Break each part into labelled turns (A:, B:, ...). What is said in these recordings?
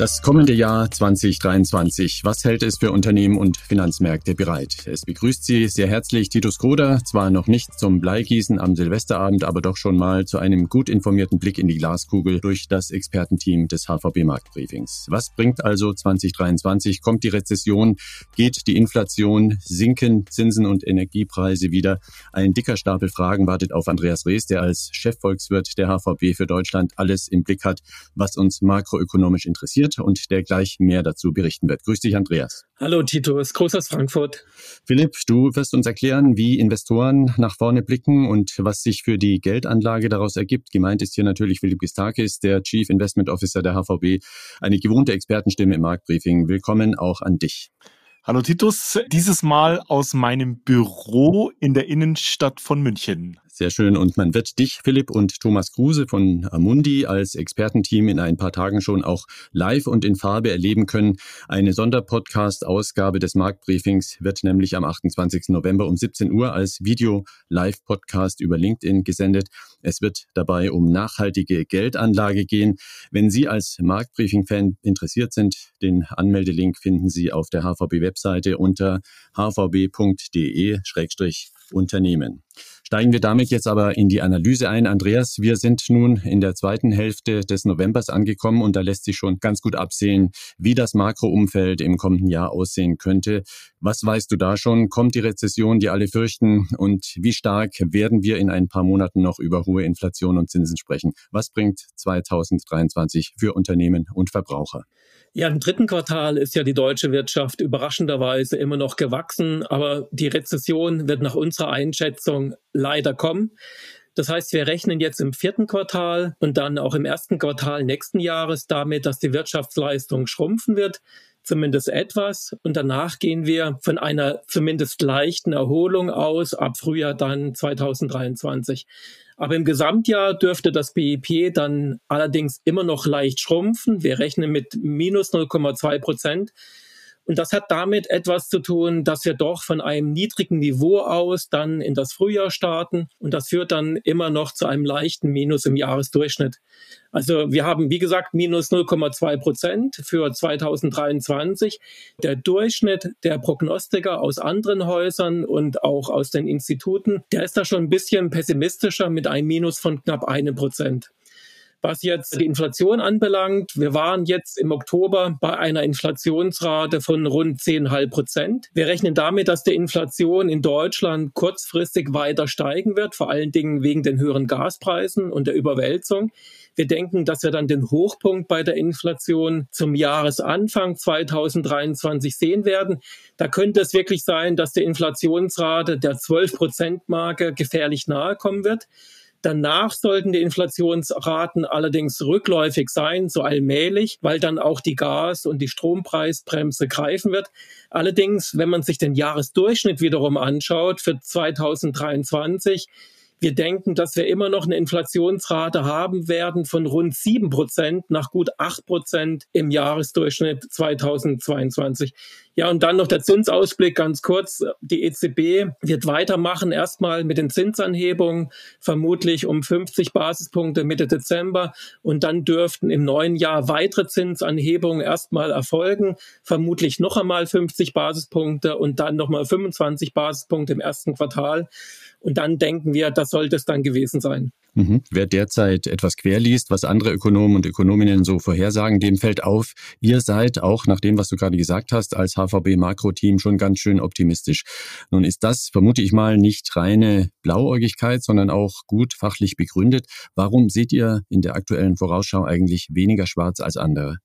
A: Das kommende Jahr 2023. Was hält es für Unternehmen und Finanzmärkte bereit? Es begrüßt Sie sehr herzlich Titus Kroder, zwar noch nicht zum Bleigießen am Silvesterabend, aber doch schon mal zu einem gut informierten Blick in die Glaskugel durch das Expertenteam des HVB Marktbriefings. Was bringt also 2023? Kommt die Rezession? Geht die Inflation? Sinken Zinsen und Energiepreise wieder? Ein dicker Stapel Fragen wartet auf Andreas Rees, der als Chefvolkswirt der HVB für Deutschland alles im Blick hat, was uns makroökonomisch interessiert wird und der gleich mehr dazu berichten wird. Grüß dich, Andreas.
B: Hallo, Titus. Groß aus Frankfurt.
A: Philipp, du wirst uns erklären, wie Investoren nach vorne blicken und was sich für die Geldanlage daraus ergibt. Gemeint ist hier natürlich Philipp Gistakis, der Chief Investment Officer der HVB, eine gewohnte Expertenstimme im Marktbriefing. Willkommen auch an dich.
C: Hallo Titus, dieses Mal aus meinem Büro in der Innenstadt von München.
A: Sehr schön. Und man wird dich, Philipp, und Thomas Kruse von Amundi als Expertenteam in ein paar Tagen schon auch live und in Farbe erleben können. Eine Sonderpodcast-Ausgabe des Marktbriefings wird nämlich am 28. November um 17 Uhr als Video-Live-Podcast über LinkedIn gesendet. Es wird dabei um nachhaltige Geldanlage gehen. Wenn Sie als Marktbriefing-Fan interessiert sind, den Anmeldelink finden Sie auf der HVB-Webseite unter hvb.de-unternehmen. Steigen wir damit jetzt aber in die Analyse ein. Andreas, wir sind nun in der zweiten Hälfte des Novembers angekommen und da lässt sich schon ganz gut absehen, wie das Makroumfeld im kommenden Jahr aussehen könnte. Was weißt du da schon? Kommt die Rezession, die alle fürchten? Und wie stark werden wir in ein paar Monaten noch über hohe Inflation und Zinsen sprechen? Was bringt 2023 für Unternehmen und Verbraucher?
B: Ja, im dritten Quartal ist ja die deutsche Wirtschaft überraschenderweise immer noch gewachsen, aber die Rezession wird nach unserer Einschätzung leider kommen. Das heißt, wir rechnen jetzt im vierten Quartal und dann auch im ersten Quartal nächsten Jahres damit, dass die Wirtschaftsleistung schrumpfen wird, zumindest etwas. Und danach gehen wir von einer zumindest leichten Erholung aus ab Frühjahr dann 2023. Aber im Gesamtjahr dürfte das BIP dann allerdings immer noch leicht schrumpfen. Wir rechnen mit minus 0,2 Prozent. Und das hat damit etwas zu tun, dass wir doch von einem niedrigen Niveau aus dann in das Frühjahr starten. Und das führt dann immer noch zu einem leichten Minus im Jahresdurchschnitt. Also wir haben, wie gesagt, minus 0,2 Prozent für 2023. Der Durchschnitt der Prognostiker aus anderen Häusern und auch aus den Instituten, der ist da schon ein bisschen pessimistischer mit einem Minus von knapp einem Prozent. Was jetzt die Inflation anbelangt, wir waren jetzt im Oktober bei einer Inflationsrate von rund 10,5 Prozent. Wir rechnen damit, dass die Inflation in Deutschland kurzfristig weiter steigen wird, vor allen Dingen wegen den höheren Gaspreisen und der Überwälzung. Wir denken, dass wir dann den Hochpunkt bei der Inflation zum Jahresanfang 2023 sehen werden. Da könnte es wirklich sein, dass die Inflationsrate der 12 Prozent Marke gefährlich nahe kommen wird. Danach sollten die Inflationsraten allerdings rückläufig sein, so allmählich, weil dann auch die Gas- und die Strompreisbremse greifen wird. Allerdings, wenn man sich den Jahresdurchschnitt wiederum anschaut für 2023, wir denken, dass wir immer noch eine Inflationsrate haben werden von rund sieben Prozent nach gut acht Prozent im Jahresdurchschnitt 2022. Ja, und dann noch der Zinsausblick ganz kurz. Die EZB wird weitermachen, erstmal mit den Zinsanhebungen, vermutlich um 50 Basispunkte Mitte Dezember. Und dann dürften im neuen Jahr weitere Zinsanhebungen erstmal erfolgen, vermutlich noch einmal 50 Basispunkte und dann nochmal 25 Basispunkte im ersten Quartal. Und dann denken wir, das sollte es dann gewesen sein.
A: Mhm. Wer derzeit etwas querliest, was andere Ökonomen und Ökonominnen so vorhersagen, dem fällt auf, ihr seid auch nach dem, was du gerade gesagt hast, als HVB-Makro-Team schon ganz schön optimistisch. Nun ist das, vermute ich mal, nicht reine Blauäugigkeit, sondern auch gut fachlich begründet. Warum seht ihr in der aktuellen Vorausschau eigentlich weniger schwarz als andere?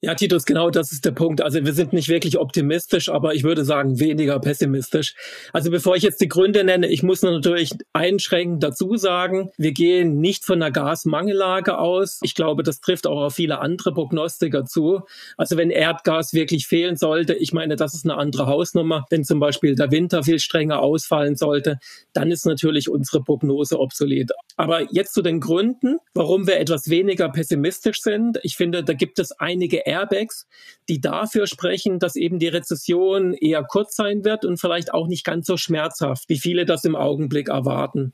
B: Ja, Titus, genau das ist der Punkt. Also wir sind nicht wirklich optimistisch, aber ich würde sagen weniger pessimistisch. Also bevor ich jetzt die Gründe nenne, ich muss natürlich einschränkend dazu sagen, wir gehen nicht von einer Gasmangellage aus. Ich glaube, das trifft auch auf viele andere Prognostiker zu. Also wenn Erdgas wirklich fehlen sollte, ich meine, das ist eine andere Hausnummer. Wenn zum Beispiel der Winter viel strenger ausfallen sollte, dann ist natürlich unsere Prognose obsolet. Aber jetzt zu den Gründen, warum wir etwas weniger pessimistisch sind. Ich finde, da gibt es einige Airbags, die dafür sprechen, dass eben die Rezession eher kurz sein wird und vielleicht auch nicht ganz so schmerzhaft, wie viele das im Augenblick erwarten.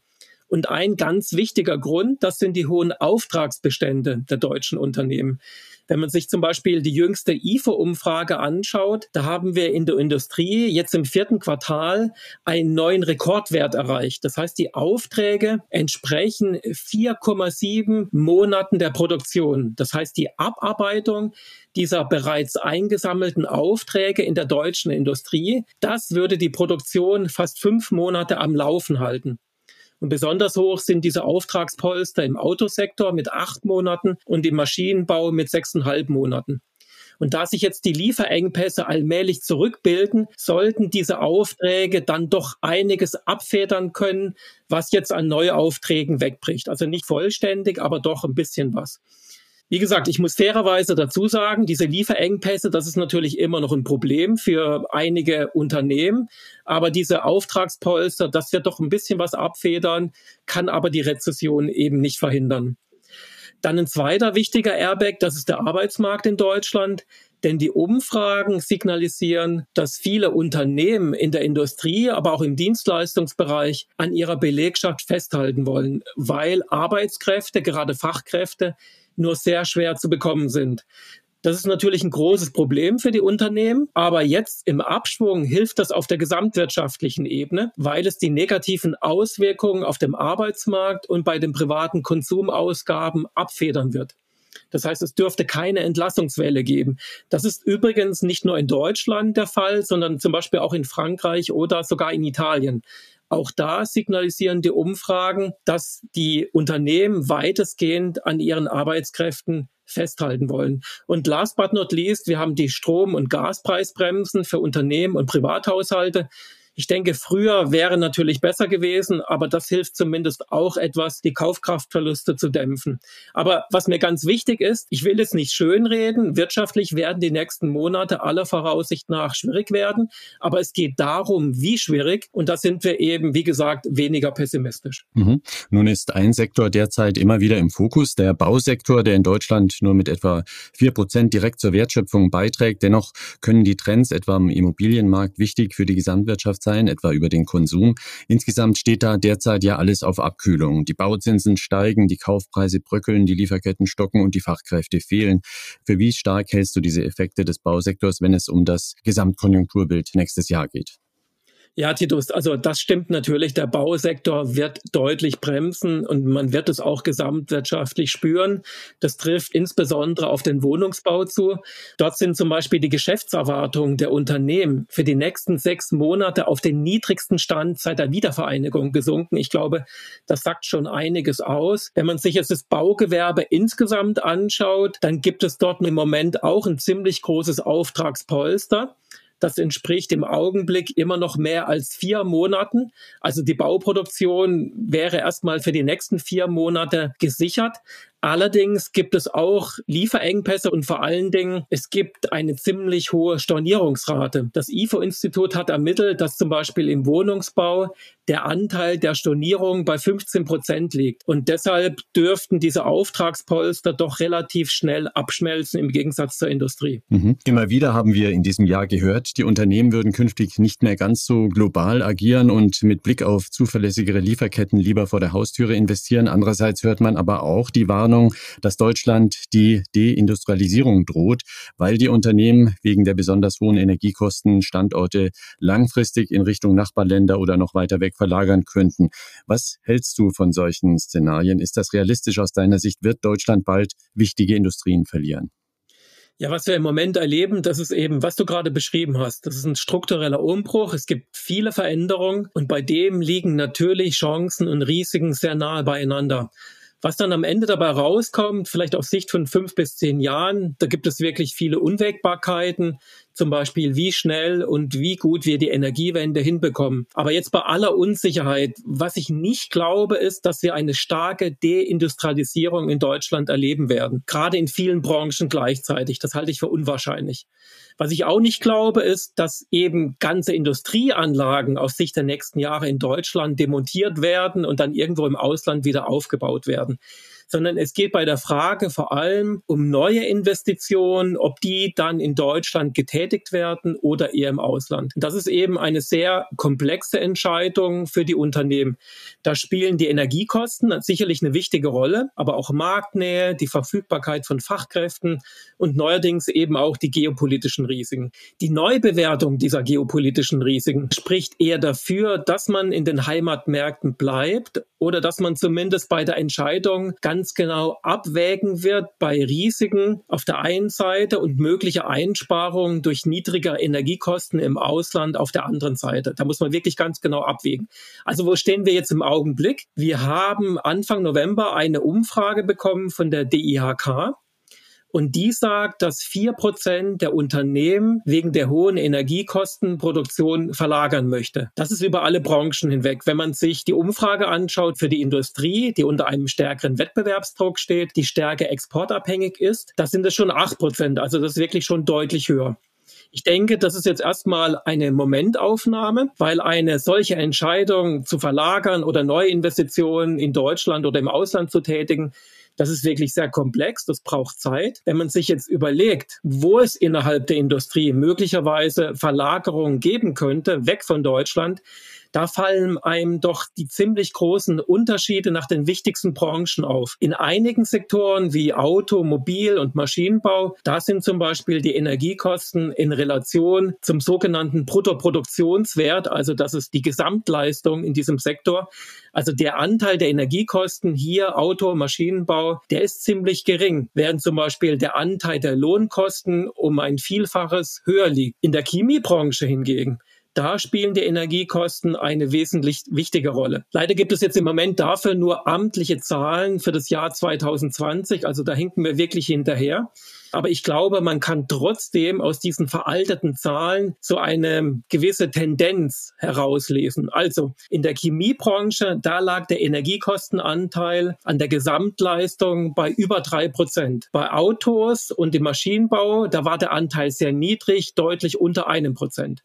B: Und ein ganz wichtiger Grund, das sind die hohen Auftragsbestände der deutschen Unternehmen. Wenn man sich zum Beispiel die jüngste IFO-Umfrage anschaut, da haben wir in der Industrie jetzt im vierten Quartal einen neuen Rekordwert erreicht. Das heißt, die Aufträge entsprechen 4,7 Monaten der Produktion. Das heißt, die Abarbeitung dieser bereits eingesammelten Aufträge in der deutschen Industrie, das würde die Produktion fast fünf Monate am Laufen halten. Und besonders hoch sind diese Auftragspolster im Autosektor mit acht Monaten und im Maschinenbau mit sechseinhalb Monaten. Und da sich jetzt die Lieferengpässe allmählich zurückbilden, sollten diese Aufträge dann doch einiges abfedern können, was jetzt an Neuaufträgen wegbricht. Also nicht vollständig, aber doch ein bisschen was. Wie gesagt, ich muss fairerweise dazu sagen, diese Lieferengpässe, das ist natürlich immer noch ein Problem für einige Unternehmen. Aber diese Auftragspolster, das wird doch ein bisschen was abfedern, kann aber die Rezession eben nicht verhindern. Dann ein zweiter wichtiger Airbag, das ist der Arbeitsmarkt in Deutschland. Denn die Umfragen signalisieren, dass viele Unternehmen in der Industrie, aber auch im Dienstleistungsbereich an ihrer Belegschaft festhalten wollen, weil Arbeitskräfte, gerade Fachkräfte, nur sehr schwer zu bekommen sind. Das ist natürlich ein großes Problem für die Unternehmen, aber jetzt im Abschwung hilft das auf der gesamtwirtschaftlichen Ebene, weil es die negativen Auswirkungen auf dem Arbeitsmarkt und bei den privaten Konsumausgaben abfedern wird. Das heißt, es dürfte keine Entlassungswelle geben. Das ist übrigens nicht nur in Deutschland der Fall, sondern zum Beispiel auch in Frankreich oder sogar in Italien. Auch da signalisieren die Umfragen, dass die Unternehmen weitestgehend an ihren Arbeitskräften festhalten wollen. Und last but not least, wir haben die Strom- und Gaspreisbremsen für Unternehmen und Privathaushalte. Ich denke, früher wäre natürlich besser gewesen, aber das hilft zumindest auch etwas, die Kaufkraftverluste zu dämpfen. Aber was mir ganz wichtig ist, ich will es nicht schönreden. Wirtschaftlich werden die nächsten Monate aller Voraussicht nach schwierig werden. Aber es geht darum, wie schwierig. Und da sind wir eben, wie gesagt, weniger pessimistisch.
A: Mhm. Nun ist ein Sektor derzeit immer wieder im Fokus, der Bausektor, der in Deutschland nur mit etwa vier Prozent direkt zur Wertschöpfung beiträgt. Dennoch können die Trends etwa im Immobilienmarkt wichtig für die Gesamtwirtschaft sein, etwa über den Konsum. Insgesamt steht da derzeit ja alles auf Abkühlung. Die Bauzinsen steigen, die Kaufpreise bröckeln, die Lieferketten stocken und die Fachkräfte fehlen. Für wie stark hältst du diese Effekte des Bausektors, wenn es um das Gesamtkonjunkturbild nächstes Jahr geht?
B: Ja, Titus, also das stimmt natürlich. Der Bausektor wird deutlich bremsen und man wird es auch gesamtwirtschaftlich spüren. Das trifft insbesondere auf den Wohnungsbau zu. Dort sind zum Beispiel die Geschäftserwartungen der Unternehmen für die nächsten sechs Monate auf den niedrigsten Stand seit der Wiedervereinigung gesunken. Ich glaube, das sagt schon einiges aus. Wenn man sich jetzt das Baugewerbe insgesamt anschaut, dann gibt es dort im Moment auch ein ziemlich großes Auftragspolster. Das entspricht im Augenblick immer noch mehr als vier Monaten. Also die Bauproduktion wäre erstmal für die nächsten vier Monate gesichert. Allerdings gibt es auch Lieferengpässe und vor allen Dingen, es gibt eine ziemlich hohe Stornierungsrate. Das IFO-Institut hat ermittelt, dass zum Beispiel im Wohnungsbau der Anteil der Stornierung bei 15 Prozent liegt. Und deshalb dürften diese Auftragspolster doch relativ schnell abschmelzen im Gegensatz zur Industrie.
A: Mhm. Immer wieder haben wir in diesem Jahr gehört, die Unternehmen würden künftig nicht mehr ganz so global agieren und mit Blick auf zuverlässigere Lieferketten lieber vor der Haustüre investieren. Andererseits hört man aber auch die Warnung, Warnung, dass Deutschland die Deindustrialisierung droht, weil die Unternehmen wegen der besonders hohen Energiekosten Standorte langfristig in Richtung Nachbarländer oder noch weiter weg verlagern könnten. Was hältst du von solchen Szenarien? Ist das realistisch aus deiner Sicht? Wird Deutschland bald wichtige Industrien verlieren?
B: Ja, was wir im Moment erleben, das ist eben, was du gerade beschrieben hast. Das ist ein struktureller Umbruch. Es gibt viele Veränderungen und bei dem liegen natürlich Chancen und Risiken sehr nahe beieinander. Was dann am Ende dabei rauskommt, vielleicht aus Sicht von fünf bis zehn Jahren, da gibt es wirklich viele Unwägbarkeiten, zum Beispiel wie schnell und wie gut wir die Energiewende hinbekommen. Aber jetzt bei aller Unsicherheit, was ich nicht glaube, ist, dass wir eine starke Deindustrialisierung in Deutschland erleben werden, gerade in vielen Branchen gleichzeitig. Das halte ich für unwahrscheinlich. Was ich auch nicht glaube, ist, dass eben ganze Industrieanlagen aus Sicht der nächsten Jahre in Deutschland demontiert werden und dann irgendwo im Ausland wieder aufgebaut werden. Sondern es geht bei der Frage vor allem um neue Investitionen, ob die dann in Deutschland getätigt werden oder eher im Ausland. Das ist eben eine sehr komplexe Entscheidung für die Unternehmen. Da spielen die Energiekosten sicherlich eine wichtige Rolle, aber auch Marktnähe, die Verfügbarkeit von Fachkräften und neuerdings eben auch die geopolitischen Risiken. Die Neubewertung dieser geopolitischen Risiken spricht eher dafür, dass man in den Heimatmärkten bleibt oder dass man zumindest bei der Entscheidung ganz genau abwägen wird bei Risiken auf der einen Seite und mögliche Einsparungen durch niedrigere Energiekosten im Ausland auf der anderen Seite. Da muss man wirklich ganz genau abwägen. Also wo stehen wir jetzt im Augenblick? Wir haben Anfang November eine Umfrage bekommen von der DIHK. Und die sagt, dass vier Prozent der Unternehmen wegen der hohen Energiekosten Produktion verlagern möchte. Das ist über alle Branchen hinweg. Wenn man sich die Umfrage anschaut für die Industrie, die unter einem stärkeren Wettbewerbsdruck steht, die stärker exportabhängig ist, da sind es schon acht Prozent. Also das ist wirklich schon deutlich höher. Ich denke, das ist jetzt erstmal eine Momentaufnahme, weil eine solche Entscheidung zu verlagern oder Neuinvestitionen in Deutschland oder im Ausland zu tätigen, das ist wirklich sehr komplex, das braucht Zeit. Wenn man sich jetzt überlegt, wo es innerhalb der Industrie möglicherweise Verlagerungen geben könnte, weg von Deutschland, da fallen einem doch die ziemlich großen Unterschiede nach den wichtigsten Branchen auf. In einigen Sektoren wie Auto, Mobil und Maschinenbau, da sind zum Beispiel die Energiekosten in Relation zum sogenannten Bruttoproduktionswert, also das ist die Gesamtleistung in diesem Sektor. Also der Anteil der Energiekosten hier, Auto, Maschinenbau, der ist ziemlich gering, während zum Beispiel der Anteil der Lohnkosten um ein Vielfaches höher liegt. In der Chemiebranche hingegen, da spielen die Energiekosten eine wesentlich wichtige Rolle. Leider gibt es jetzt im Moment dafür nur amtliche Zahlen für das Jahr 2020. Also da hinken wir wirklich hinterher. Aber ich glaube, man kann trotzdem aus diesen veralteten Zahlen so eine gewisse Tendenz herauslesen. Also in der Chemiebranche, da lag der Energiekostenanteil an der Gesamtleistung bei über drei Prozent. Bei Autos und im Maschinenbau, da war der Anteil sehr niedrig, deutlich unter einem Prozent.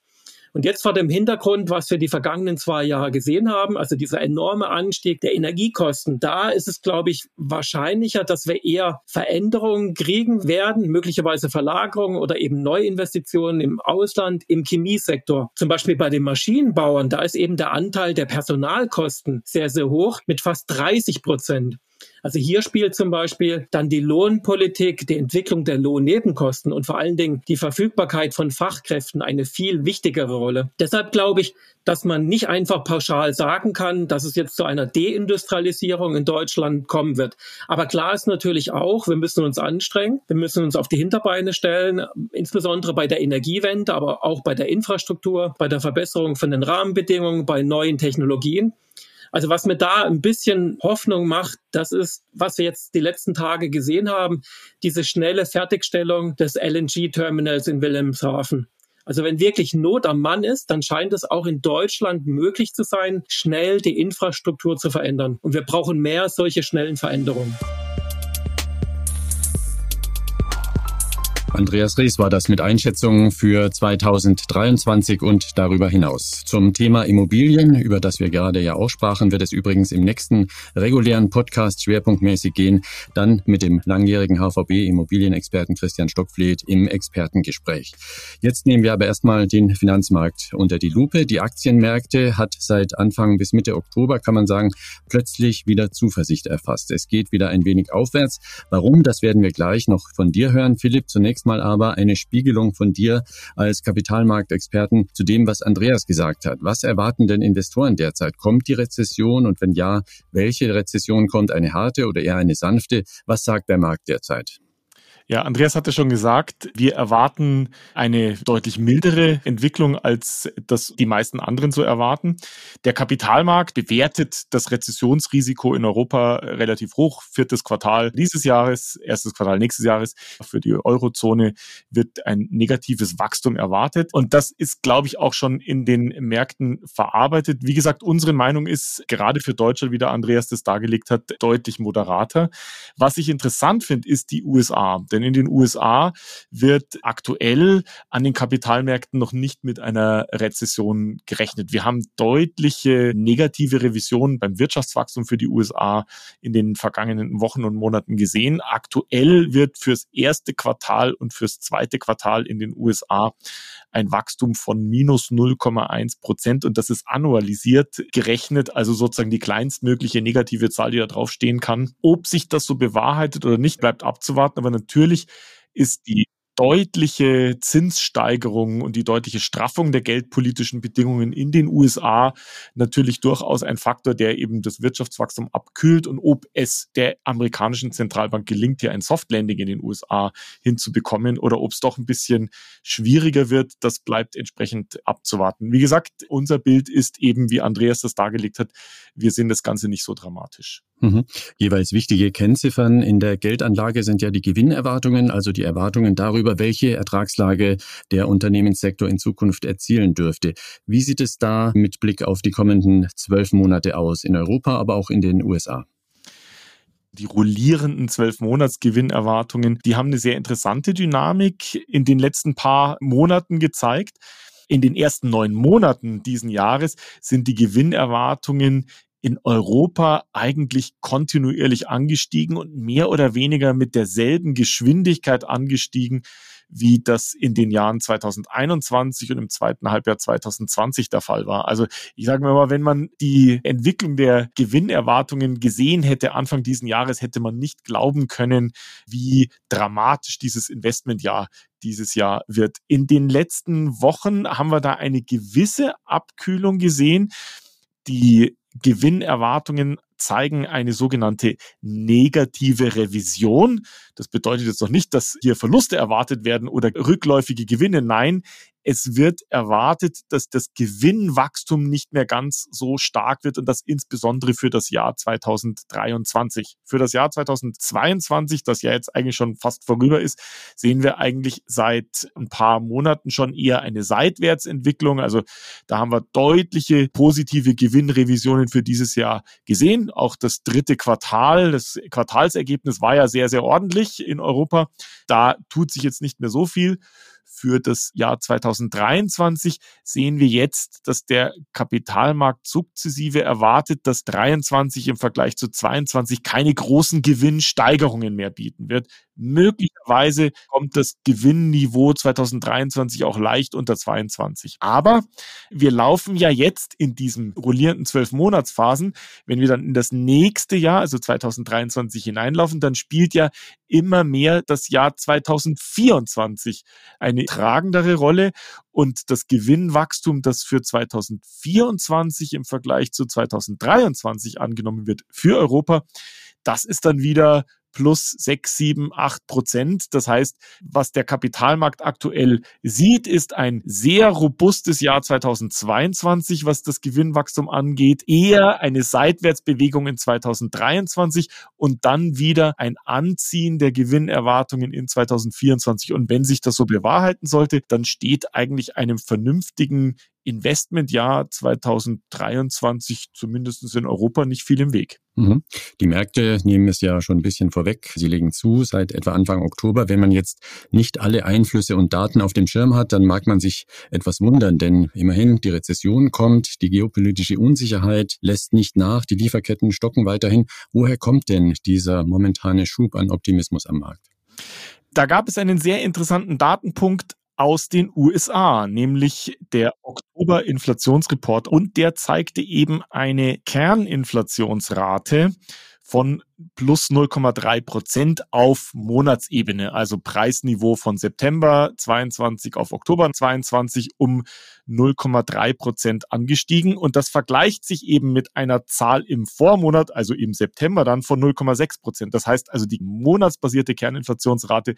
B: Und jetzt vor dem Hintergrund, was wir die vergangenen zwei Jahre gesehen haben, also dieser enorme Anstieg der Energiekosten, da ist es, glaube ich, wahrscheinlicher, dass wir eher Veränderungen kriegen werden, möglicherweise Verlagerungen oder eben Neuinvestitionen im Ausland, im Chemiesektor. Zum Beispiel bei den Maschinenbauern, da ist eben der Anteil der Personalkosten sehr, sehr hoch mit fast 30 Prozent. Also hier spielt zum Beispiel dann die Lohnpolitik, die Entwicklung der Lohnnebenkosten und vor allen Dingen die Verfügbarkeit von Fachkräften eine viel wichtigere Rolle. Deshalb glaube ich, dass man nicht einfach pauschal sagen kann, dass es jetzt zu einer Deindustrialisierung in Deutschland kommen wird. Aber klar ist natürlich auch, wir müssen uns anstrengen, wir müssen uns auf die Hinterbeine stellen, insbesondere bei der Energiewende, aber auch bei der Infrastruktur, bei der Verbesserung von den Rahmenbedingungen, bei neuen Technologien. Also was mir da ein bisschen Hoffnung macht, das ist, was wir jetzt die letzten Tage gesehen haben, diese schnelle Fertigstellung des LNG-Terminals in Wilhelmshaven. Also wenn wirklich Not am Mann ist, dann scheint es auch in Deutschland möglich zu sein, schnell die Infrastruktur zu verändern. Und wir brauchen mehr solche schnellen Veränderungen.
A: Andreas Rees war das mit Einschätzungen für 2023 und darüber hinaus. Zum Thema Immobilien, über das wir gerade ja auch sprachen, wird es übrigens im nächsten regulären Podcast schwerpunktmäßig gehen, dann mit dem langjährigen HVB Immobilienexperten Christian Stockfleet im Expertengespräch. Jetzt nehmen wir aber erstmal den Finanzmarkt unter die Lupe. Die Aktienmärkte hat seit Anfang bis Mitte Oktober, kann man sagen, plötzlich wieder Zuversicht erfasst. Es geht wieder ein wenig aufwärts. Warum, das werden wir gleich noch von dir hören. Philipp, zunächst zunächst mal aber eine Spiegelung von dir als Kapitalmarktexperten zu dem, was Andreas gesagt hat. Was erwarten denn Investoren derzeit? Kommt die Rezession und wenn ja, welche Rezession kommt? Eine harte oder eher eine sanfte? Was sagt der Markt derzeit?
C: Ja, Andreas hatte schon gesagt, wir erwarten eine deutlich mildere Entwicklung, als das die meisten anderen so erwarten. Der Kapitalmarkt bewertet das Rezessionsrisiko in Europa relativ hoch. Viertes Quartal dieses Jahres, erstes Quartal nächstes Jahres. Für die Eurozone wird ein negatives Wachstum erwartet. Und das ist, glaube ich, auch schon in den Märkten verarbeitet. Wie gesagt, unsere Meinung ist gerade für Deutschland, wie der Andreas das dargelegt hat, deutlich moderater. Was ich interessant finde, ist die USA. Denn Denn in den USA wird aktuell an den Kapitalmärkten noch nicht mit einer Rezession gerechnet. Wir haben deutliche negative Revisionen beim Wirtschaftswachstum für die USA in den vergangenen Wochen und Monaten gesehen. Aktuell wird fürs erste Quartal und fürs zweite Quartal in den USA ein Wachstum von minus 0,1 Prozent und das ist annualisiert gerechnet, also sozusagen die kleinstmögliche negative Zahl, die da draufstehen kann. Ob sich das so bewahrheitet oder nicht, bleibt abzuwarten, aber natürlich ist die deutliche Zinssteigerung und die deutliche Straffung der geldpolitischen Bedingungen in den USA natürlich durchaus ein Faktor, der eben das Wirtschaftswachstum abkühlt und ob es der amerikanischen Zentralbank gelingt, hier ein Softlanding in den USA hinzubekommen oder ob es doch ein bisschen schwieriger wird, das bleibt entsprechend abzuwarten. Wie gesagt, unser Bild ist eben, wie Andreas das dargelegt hat, wir sehen das Ganze nicht so dramatisch.
A: Mhm. Jeweils wichtige Kennziffern in der Geldanlage sind ja die Gewinnerwartungen, also die Erwartungen darüber, welche Ertragslage der Unternehmenssektor in Zukunft erzielen dürfte. Wie sieht es da mit Blick auf die kommenden zwölf Monate aus, in Europa, aber auch in den USA?
C: die rollierenden zwölf Monatsgewinnerwartungen, die haben eine sehr interessante Dynamik in den letzten paar Monaten gezeigt. In den ersten neun Monaten diesen Jahres sind die Gewinnerwartungen in Europa eigentlich kontinuierlich angestiegen und mehr oder weniger mit derselben Geschwindigkeit angestiegen, wie das in den Jahren 2021 und im zweiten Halbjahr 2020 der Fall war. Also ich sage mal, wenn man die Entwicklung der Gewinnerwartungen gesehen hätte Anfang diesen Jahres, hätte man nicht glauben können, wie dramatisch dieses Investmentjahr dieses Jahr wird. In den letzten Wochen haben wir da eine gewisse Abkühlung gesehen. Die Gewinnerwartungen zeigen eine sogenannte negative Revision. Das bedeutet jetzt noch nicht, dass hier Verluste erwartet werden oder rückläufige Gewinne. Nein, es wird erwartet, dass das Gewinnwachstum nicht mehr ganz so stark wird und das insbesondere für das Jahr 2023. Für das Jahr 2022, das ja jetzt eigentlich schon fast vorüber ist, sehen wir eigentlich seit ein paar Monaten schon eher eine Seitwärtsentwicklung. Also da haben wir deutliche positive Gewinnrevisionen für dieses Jahr gesehen. Auch das dritte Quartal, das Quartalsergebnis war ja sehr, sehr ordentlich in Europa. Da tut sich jetzt nicht mehr so viel für das Jahr 2023 sehen wir jetzt, dass der Kapitalmarkt sukzessive erwartet, dass 23 im Vergleich zu 22 keine großen Gewinnsteigerungen mehr bieten wird. Möglicherweise kommt das Gewinnniveau 2023 auch leicht unter 22. Aber wir laufen ja jetzt in diesem rollierenden 12-Monatsphasen. Wenn wir dann in das nächste Jahr, also 2023 hineinlaufen, dann spielt ja immer mehr das Jahr 2024 eine tragendere Rolle und das Gewinnwachstum, das für 2024 im Vergleich zu 2023 angenommen wird für Europa, das ist dann wieder plus 6, 7, 8 Prozent. Das heißt, was der Kapitalmarkt aktuell sieht, ist ein sehr robustes Jahr 2022, was das Gewinnwachstum angeht, eher eine Seitwärtsbewegung in 2023 und dann wieder ein Anziehen der Gewinnerwartungen in 2024. Und wenn sich das so bewahrheiten sollte, dann steht eigentlich einem vernünftigen Investmentjahr 2023 zumindest in Europa nicht viel im Weg.
A: Mhm. Die Märkte nehmen es ja schon ein bisschen vorweg. Sie legen zu seit etwa Anfang Oktober. Wenn man jetzt nicht alle Einflüsse und Daten auf dem Schirm hat, dann mag man sich etwas wundern, denn immerhin die Rezession kommt, die geopolitische Unsicherheit lässt nicht nach, die Lieferketten stocken weiterhin. Woher kommt denn dieser momentane Schub an Optimismus am Markt?
C: Da gab es einen sehr interessanten Datenpunkt aus den USA, nämlich der Oktober-Inflationsreport. Und der zeigte eben eine Kerninflationsrate von plus 0,3 Prozent auf Monatsebene, also Preisniveau von September 22 auf Oktober 22 um 0,3 Prozent angestiegen. Und das vergleicht sich eben mit einer Zahl im Vormonat, also im September dann von 0,6 Prozent. Das heißt also, die monatsbasierte Kerninflationsrate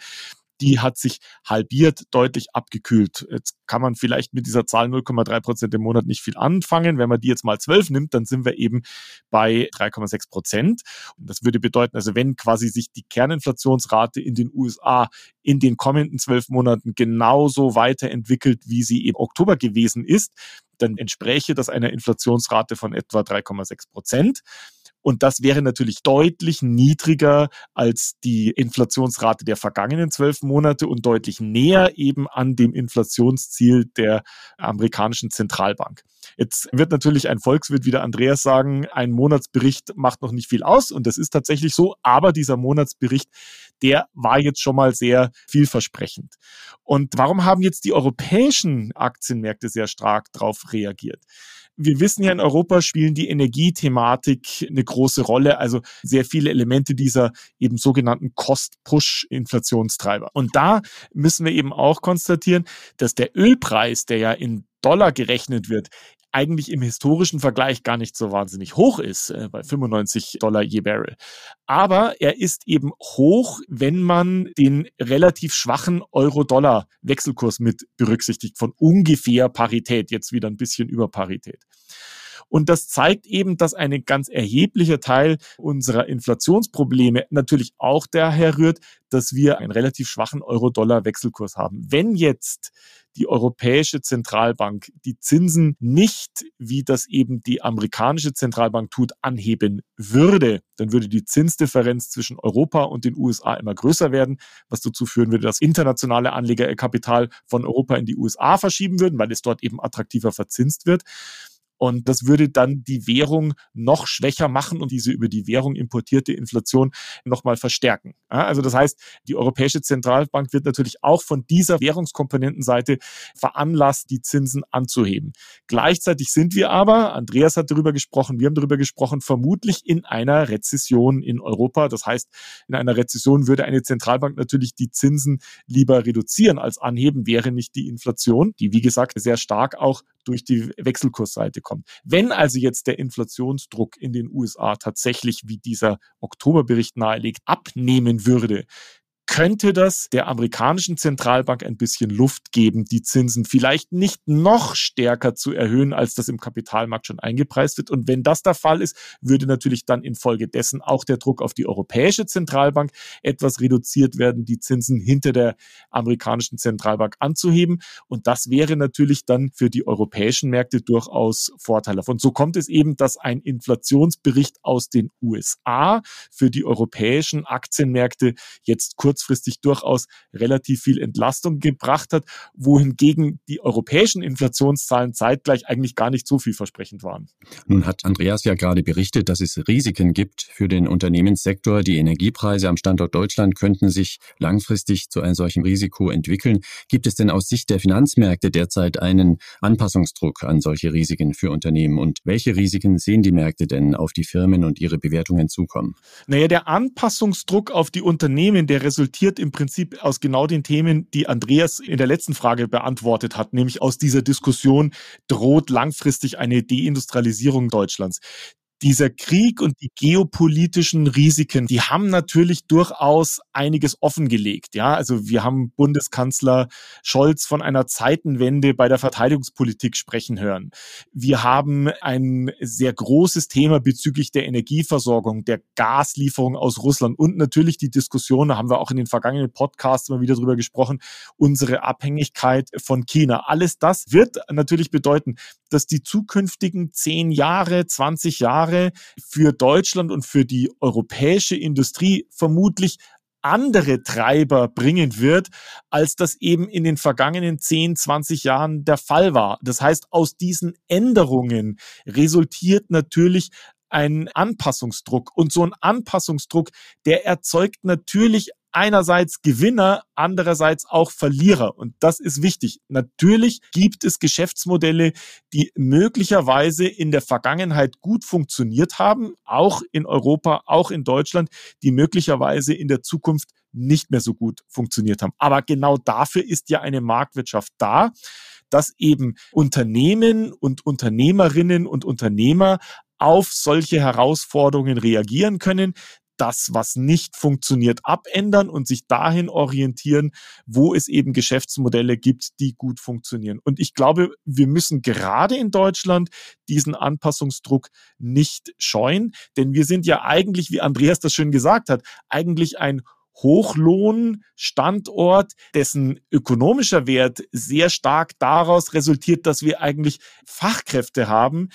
C: die hat sich halbiert, deutlich abgekühlt. Jetzt kann man vielleicht mit dieser Zahl 0,3 Prozent im Monat nicht viel anfangen. Wenn man die jetzt mal 12 nimmt, dann sind wir eben bei 3,6 Prozent. Und das würde bedeuten, also wenn quasi sich die Kerninflationsrate in den USA in den kommenden zwölf Monaten genauso weiterentwickelt, wie sie im Oktober gewesen ist, dann entspräche das einer Inflationsrate von etwa 3,6 Prozent. Und das wäre natürlich deutlich niedriger als die Inflationsrate der vergangenen zwölf Monate und deutlich näher eben an dem Inflationsziel der amerikanischen Zentralbank. Jetzt wird natürlich ein Volkswirt wie der Andreas sagen, ein Monatsbericht macht noch nicht viel aus und das ist tatsächlich so, aber dieser Monatsbericht, der war jetzt schon mal sehr vielversprechend. Und warum haben jetzt die europäischen Aktienmärkte sehr stark darauf reagiert? Wir wissen ja, in Europa spielen die Energiethematik eine große Rolle, also sehr viele Elemente dieser eben sogenannten Cost-Push-Inflationstreiber. Und da müssen wir eben auch konstatieren, dass der Ölpreis, der ja in Dollar gerechnet wird, eigentlich im historischen Vergleich gar nicht so wahnsinnig hoch ist, äh, bei 95 Dollar je Barrel. Aber er ist eben hoch, wenn man den relativ schwachen Euro-Dollar-Wechselkurs mit berücksichtigt, von ungefähr Parität, jetzt wieder ein bisschen über Parität. Und das zeigt eben, dass ein ganz erheblicher Teil unserer Inflationsprobleme natürlich auch daher rührt, dass wir einen relativ schwachen Euro-Dollar-Wechselkurs haben. Wenn jetzt die Europäische Zentralbank die Zinsen nicht, wie das eben die amerikanische Zentralbank tut, anheben würde, dann würde die Zinsdifferenz zwischen Europa und den USA immer größer werden, was dazu führen würde, dass internationale Anleger ihr Kapital von Europa in die USA verschieben würden, weil es dort eben attraktiver verzinst wird. Und das würde dann die Währung noch schwächer machen und diese über die Währung importierte Inflation nochmal verstärken. Also das heißt, die Europäische Zentralbank wird natürlich auch von dieser Währungskomponentenseite veranlasst, die Zinsen anzuheben. Gleichzeitig sind wir aber, Andreas hat darüber gesprochen, wir haben darüber gesprochen, vermutlich in einer Rezession in Europa. Das heißt, in einer Rezession würde eine Zentralbank natürlich die Zinsen lieber reduzieren als anheben, wäre nicht die Inflation, die wie gesagt sehr stark auch durch die Wechselkursseite kommt. Wenn also jetzt der Inflationsdruck in den USA tatsächlich, wie dieser Oktoberbericht nahelegt, abnehmen würde, könnte das der amerikanischen Zentralbank ein bisschen Luft geben, die Zinsen vielleicht nicht noch stärker zu erhöhen, als das im Kapitalmarkt schon eingepreist wird. Und wenn das der Fall ist, würde natürlich dann infolgedessen auch der Druck auf die Europäische Zentralbank etwas reduziert werden, die Zinsen hinter der amerikanischen Zentralbank anzuheben. Und das wäre natürlich dann für die europäischen Märkte durchaus vorteilhaft. Und so kommt es eben, dass ein Inflationsbericht aus den USA für die europäischen Aktienmärkte jetzt kurz kurzfristig durchaus relativ viel Entlastung gebracht hat, wohingegen die europäischen Inflationszahlen zeitgleich eigentlich gar nicht so vielversprechend waren.
A: Nun hat Andreas ja gerade berichtet, dass es Risiken gibt für den Unternehmenssektor. Die Energiepreise am Standort Deutschland könnten sich langfristig zu einem solchen Risiko entwickeln. Gibt es denn aus Sicht der Finanzmärkte derzeit einen Anpassungsdruck an solche Risiken für Unternehmen? Und welche Risiken sehen die Märkte denn auf die Firmen und ihre Bewertungen zukommen?
C: Naja, der Anpassungsdruck auf die Unternehmen, der resultiert resultiert im Prinzip aus genau den Themen, die Andreas in der letzten Frage beantwortet hat, nämlich aus dieser Diskussion, droht langfristig eine Deindustrialisierung Deutschlands dieser Krieg und die geopolitischen Risiken, die haben natürlich durchaus einiges offengelegt. Ja, also wir haben Bundeskanzler Scholz von einer Zeitenwende bei der Verteidigungspolitik sprechen hören. Wir haben ein sehr großes Thema bezüglich der Energieversorgung, der Gaslieferung aus Russland und natürlich die Diskussion, da haben wir auch in den vergangenen Podcasts immer wieder drüber gesprochen, unsere Abhängigkeit von China. Alles das wird natürlich bedeuten, dass die zukünftigen zehn Jahre, 20 Jahre für Deutschland und für die europäische Industrie vermutlich andere Treiber bringen wird, als das eben in den vergangenen 10, 20 Jahren der Fall war. Das heißt, aus diesen Änderungen resultiert natürlich ein Anpassungsdruck. Und so ein Anpassungsdruck, der erzeugt natürlich einerseits Gewinner, andererseits auch Verlierer. Und das ist wichtig. Natürlich gibt es Geschäftsmodelle, die möglicherweise in der Vergangenheit gut funktioniert haben, auch in Europa, auch in Deutschland, die möglicherweise in der Zukunft nicht mehr so gut funktioniert haben. Aber genau dafür ist ja eine Marktwirtschaft da, dass eben Unternehmen und Unternehmerinnen und Unternehmer auf solche Herausforderungen reagieren können, das, was nicht funktioniert, abändern und sich dahin orientieren, wo es eben Geschäftsmodelle gibt, die gut funktionieren. Und ich glaube, wir müssen gerade in Deutschland diesen Anpassungsdruck nicht scheuen, denn wir sind ja eigentlich, wie Andreas das schön gesagt hat, eigentlich ein Hochlohnstandort, dessen ökonomischer Wert sehr stark daraus resultiert, dass wir eigentlich Fachkräfte haben,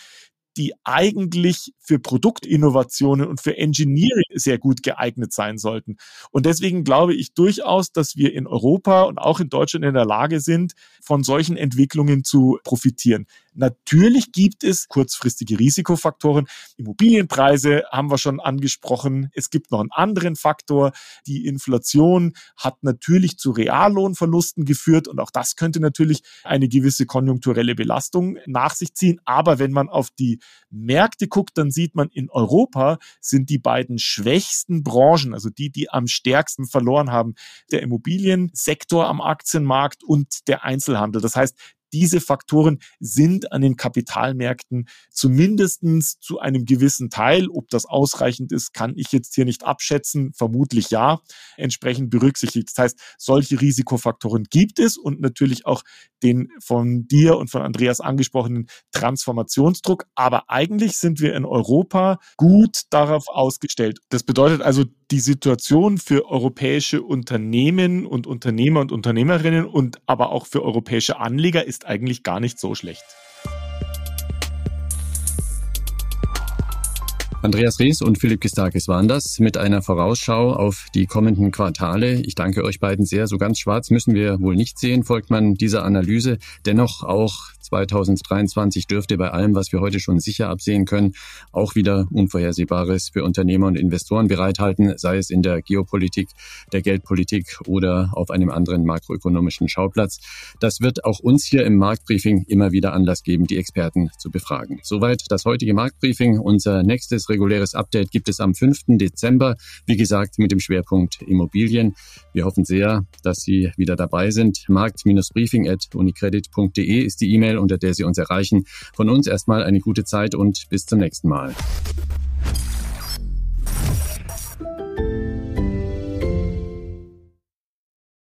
C: die eigentlich für Produktinnovationen und für Engineering sehr gut geeignet sein sollten. Und deswegen glaube ich durchaus, dass wir in Europa und auch in Deutschland in der Lage sind, von solchen Entwicklungen zu profitieren. Natürlich gibt es kurzfristige Risikofaktoren. Immobilienpreise haben wir schon angesprochen. Es gibt noch einen anderen Faktor. Die Inflation hat natürlich zu Reallohnverlusten geführt und auch das könnte natürlich eine gewisse konjunkturelle Belastung nach sich ziehen. Aber wenn man auf die Märkte guckt, dann sieht man, in Europa sind die beiden schwächsten Branchen, also die, die am stärksten verloren haben, der Immobiliensektor am Aktienmarkt und der Einzelhandel. Das heißt, diese Faktoren sind an den Kapitalmärkten zumindestens zu einem gewissen Teil, ob das ausreichend ist, kann ich jetzt hier nicht abschätzen, vermutlich ja, entsprechend berücksichtigt. Das heißt, solche Risikofaktoren gibt es und natürlich auch den von dir und von Andreas angesprochenen Transformationsdruck. Aber eigentlich sind wir in Europa gut darauf ausgestellt. Das bedeutet also, die Situation für europäische Unternehmen und Unternehmer und Unternehmerinnen und aber auch für europäische Anleger ist eigentlich gar nicht so schlecht.
A: Andreas Rees und Philipp Kistakis waren das mit einer Vorausschau auf die kommenden Quartale. Ich danke euch beiden sehr. So ganz schwarz müssen wir wohl nicht sehen, folgt man dieser Analyse. Dennoch auch 2023 dürfte bei allem, was wir heute schon sicher absehen können, auch wieder Unvorhersehbares für Unternehmer und Investoren bereithalten, sei es in der Geopolitik, der Geldpolitik oder auf einem anderen makroökonomischen Schauplatz. Das wird auch uns hier im Marktbriefing immer wieder Anlass geben, die Experten zu befragen. Soweit das heutige Marktbriefing. Unser nächstes reguläres Update gibt es am 5. Dezember, wie gesagt, mit dem Schwerpunkt Immobilien. Wir hoffen sehr, dass Sie wieder dabei sind. Markt-briefing at unicredit.de ist die Unter der Sie uns erreichen. Von uns erstmal eine gute Zeit und bis zum nächsten Mal.